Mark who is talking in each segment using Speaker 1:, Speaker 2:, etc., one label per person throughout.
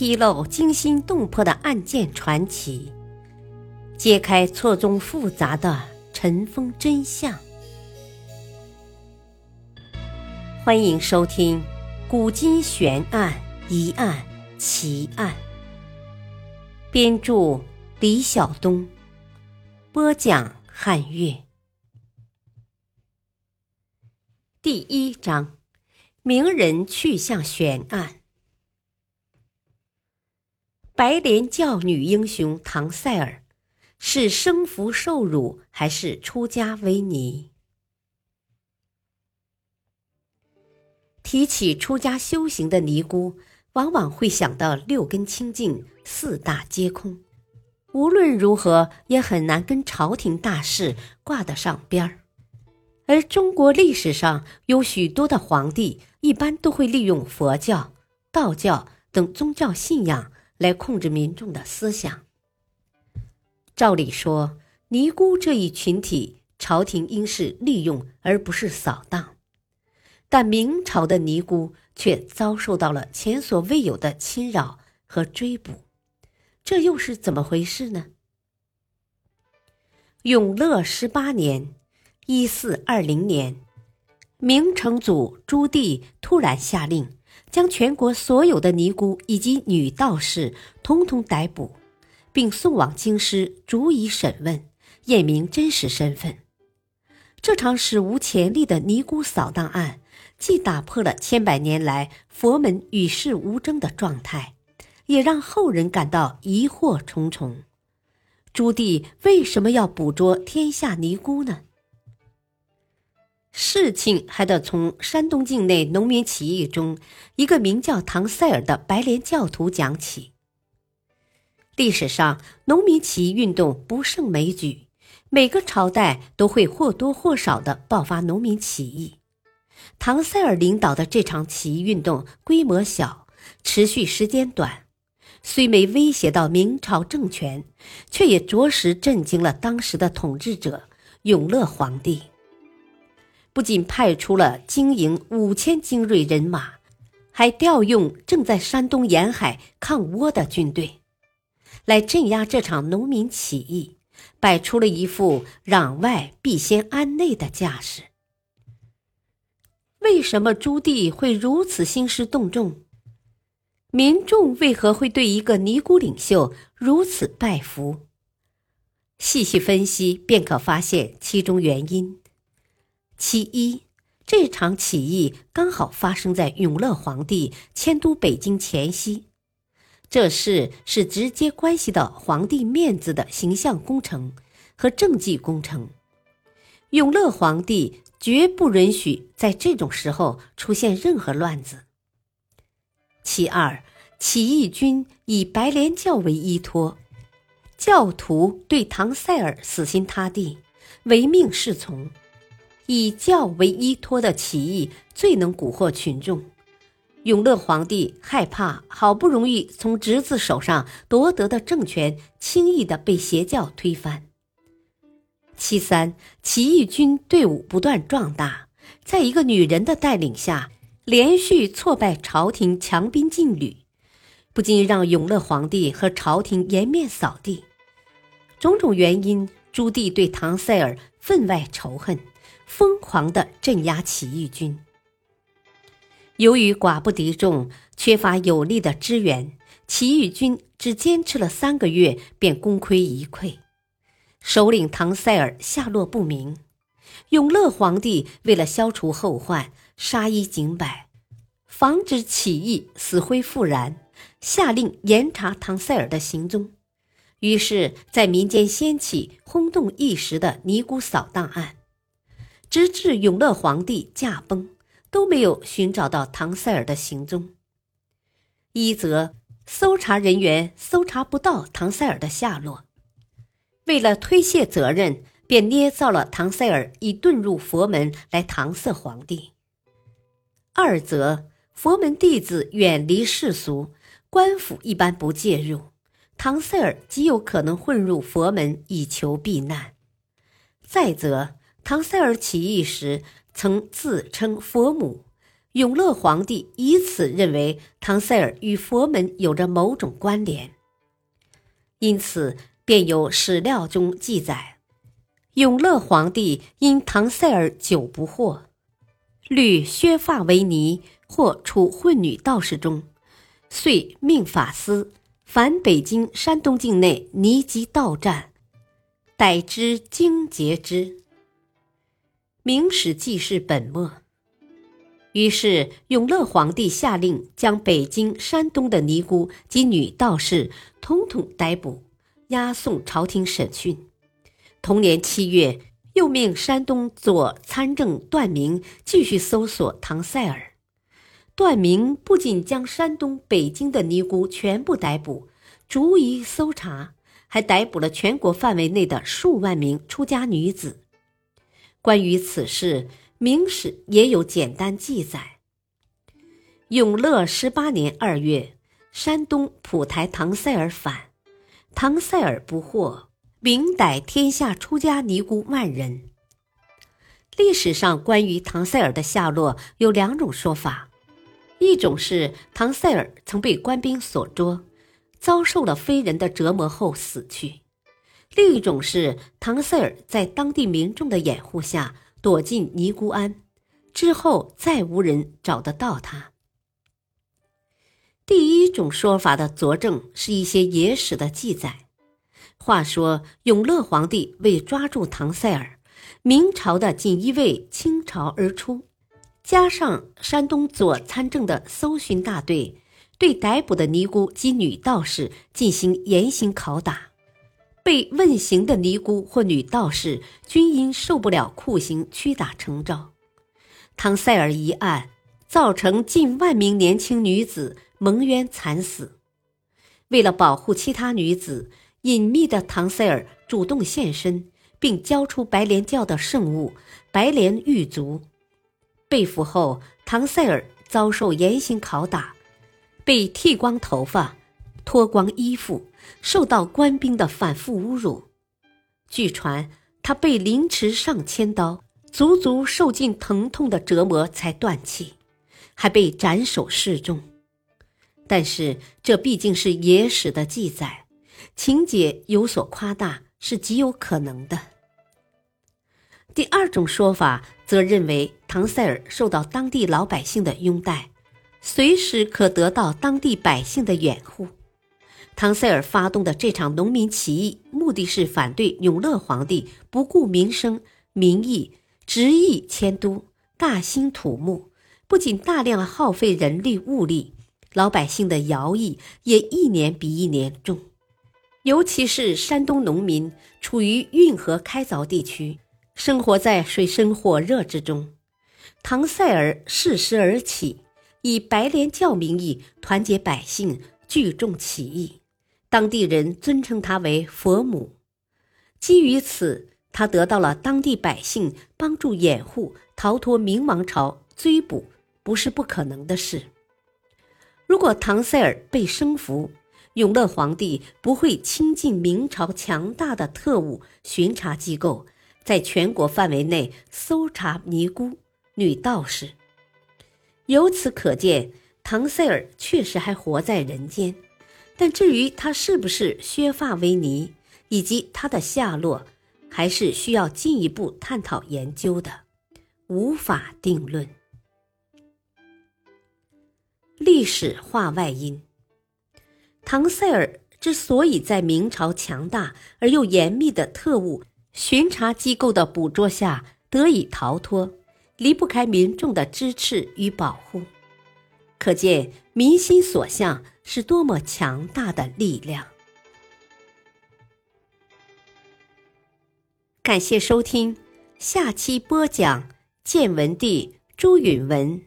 Speaker 1: 披露惊心动魄的案件传奇，揭开错综复杂的尘封真相。欢迎收听《古今悬案、疑案、奇案》，编著李晓东，播讲汉乐。第一章：名人去向悬案。白莲教女英雄唐赛尔，是生福受辱还是出家为尼？提起出家修行的尼姑，往往会想到六根清净、四大皆空，无论如何也很难跟朝廷大事挂得上边儿。而中国历史上有许多的皇帝，一般都会利用佛教、道教等宗教信仰。来控制民众的思想。照理说，尼姑这一群体，朝廷应是利用而不是扫荡，但明朝的尼姑却遭受到了前所未有的侵扰和追捕，这又是怎么回事呢？永乐十八年（一四二零年），明成祖朱棣突然下令。将全国所有的尼姑以及女道士统统逮捕，并送往京师逐一审问，验明真实身份。这场史无前例的尼姑扫荡案，既打破了千百年来佛门与世无争的状态，也让后人感到疑惑重重。朱棣为什么要捕捉天下尼姑呢？事情还得从山东境内农民起义中一个名叫唐塞尔的白莲教徒讲起。历史上，农民起义运动不胜枚举，每个朝代都会或多或少的爆发农民起义。唐塞尔领导的这场起义运动规模小，持续时间短，虽没威胁到明朝政权，却也着实震惊了当时的统治者永乐皇帝。不仅派出了精营五千精锐人马，还调用正在山东沿海抗倭的军队，来镇压这场农民起义，摆出了一副攘外必先安内的架势。为什么朱棣会如此兴师动众？民众为何会对一个尼姑领袖如此拜服？细细分析，便可发现其中原因。其一，这场起义刚好发生在永乐皇帝迁都北京前夕，这事是直接关系到皇帝面子的形象工程和政绩工程。永乐皇帝绝不允许在这种时候出现任何乱子。其二，起义军以白莲教为依托，教徒对唐塞尔死心塌地，唯命是从。以教为依托的起义最能蛊惑群众。永乐皇帝害怕好不容易从侄子手上夺得的政权轻易的被邪教推翻。其三，起义军队伍不断壮大，在一个女人的带领下，连续挫败朝廷强兵劲旅，不禁让永乐皇帝和朝廷颜面扫地。种种原因，朱棣对唐塞尔分外仇恨。疯狂的镇压起义军。由于寡不敌众，缺乏有力的支援，起义军只坚持了三个月，便功亏一篑。首领唐塞尔下落不明。永乐皇帝为了消除后患，杀一儆百，防止起义死灰复燃，下令严查唐塞尔的行踪。于是，在民间掀起轰动一时的尼姑扫荡案。直至永乐皇帝驾崩，都没有寻找到唐塞尔的行踪。一则，搜查人员搜查不到唐塞尔的下落，为了推卸责任，便捏造了唐塞尔已遁入佛门来搪塞皇帝；二则，佛门弟子远离世俗，官府一般不介入，唐塞尔极有可能混入佛门以求避难；再则，唐塞尔起义时曾自称佛母，永乐皇帝以此认为唐塞尔与佛门有着某种关联，因此便有史料中记载：永乐皇帝因唐塞尔久不惑，虑削发为尼，或处混女道士中，遂命法司凡北京、山东境内尼及道战，逮之精竭之。《明史记事本末》。于是，永乐皇帝下令将北京、山东的尼姑及女道士统统逮捕，押送朝廷审讯。同年七月，又命山东左参政段明继续搜索唐塞尔。段明不仅将山东、北京的尼姑全部逮捕，逐一搜查，还逮捕了全国范围内的数万名出家女子。关于此事，明史也有简单记载：永乐十八年二月，山东蒲台唐塞尔反，唐塞尔不获，明逮天下出家尼姑万人。历史上关于唐塞尔的下落有两种说法：一种是唐塞尔曾被官兵所捉，遭受了非人的折磨后死去；另一种是唐塞尔在当地民众的掩护下。躲进尼姑庵之后，再无人找得到他。第一种说法的佐证是一些野史的记载。话说，永乐皇帝为抓住唐塞尔，明朝的锦衣卫倾巢而出，加上山东左参政的搜寻大队，对逮捕的尼姑及女道士进行严刑拷打。被问刑的尼姑或女道士均因受不了酷刑屈打成招。唐塞尔一案造成近万名年轻女子蒙冤惨死。为了保护其他女子，隐秘的唐塞尔主动现身，并交出白莲教的圣物白莲玉足。被俘后，唐塞尔遭受严刑拷打，被剃光头发。脱光衣服，受到官兵的反复侮辱。据传，他被凌迟上千刀，足足受尽疼痛的折磨才断气，还被斩首示众。但是，这毕竟是野史的记载，情节有所夸大是极有可能的。第二种说法则认为，唐塞尔受到当地老百姓的拥戴，随时可得到当地百姓的掩护。唐塞尔发动的这场农民起义，目的是反对永乐皇帝不顾民生民意，执意迁都，大兴土木。不仅大量耗费人力物力，老百姓的徭役也一年比一年重。尤其是山东农民，处于运河开凿地区，生活在水深火热之中。唐塞尔适时而起，以白莲教名义团结百姓，聚众起义。当地人尊称他为佛母，基于此，他得到了当地百姓帮助掩护，逃脱明王朝追捕，不是不可能的事。如果唐塞尔被生俘，永乐皇帝不会亲近明朝强大的特务巡查机构，在全国范围内搜查尼姑、女道士。由此可见，唐塞尔确实还活在人间。但至于他是不是削发为尼，以及他的下落，还是需要进一步探讨研究的，无法定论。历史话外音：唐塞尔之所以在明朝强大而又严密的特务巡查机构的捕捉下得以逃脱，离不开民众的支持与保护，可见民心所向。是多么强大的力量！感谢收听，下期播讲建文帝朱允文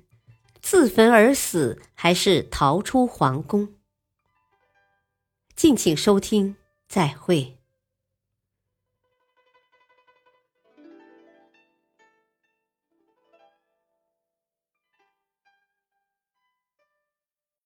Speaker 1: 自焚而死，还是逃出皇宫？敬请收听，再会。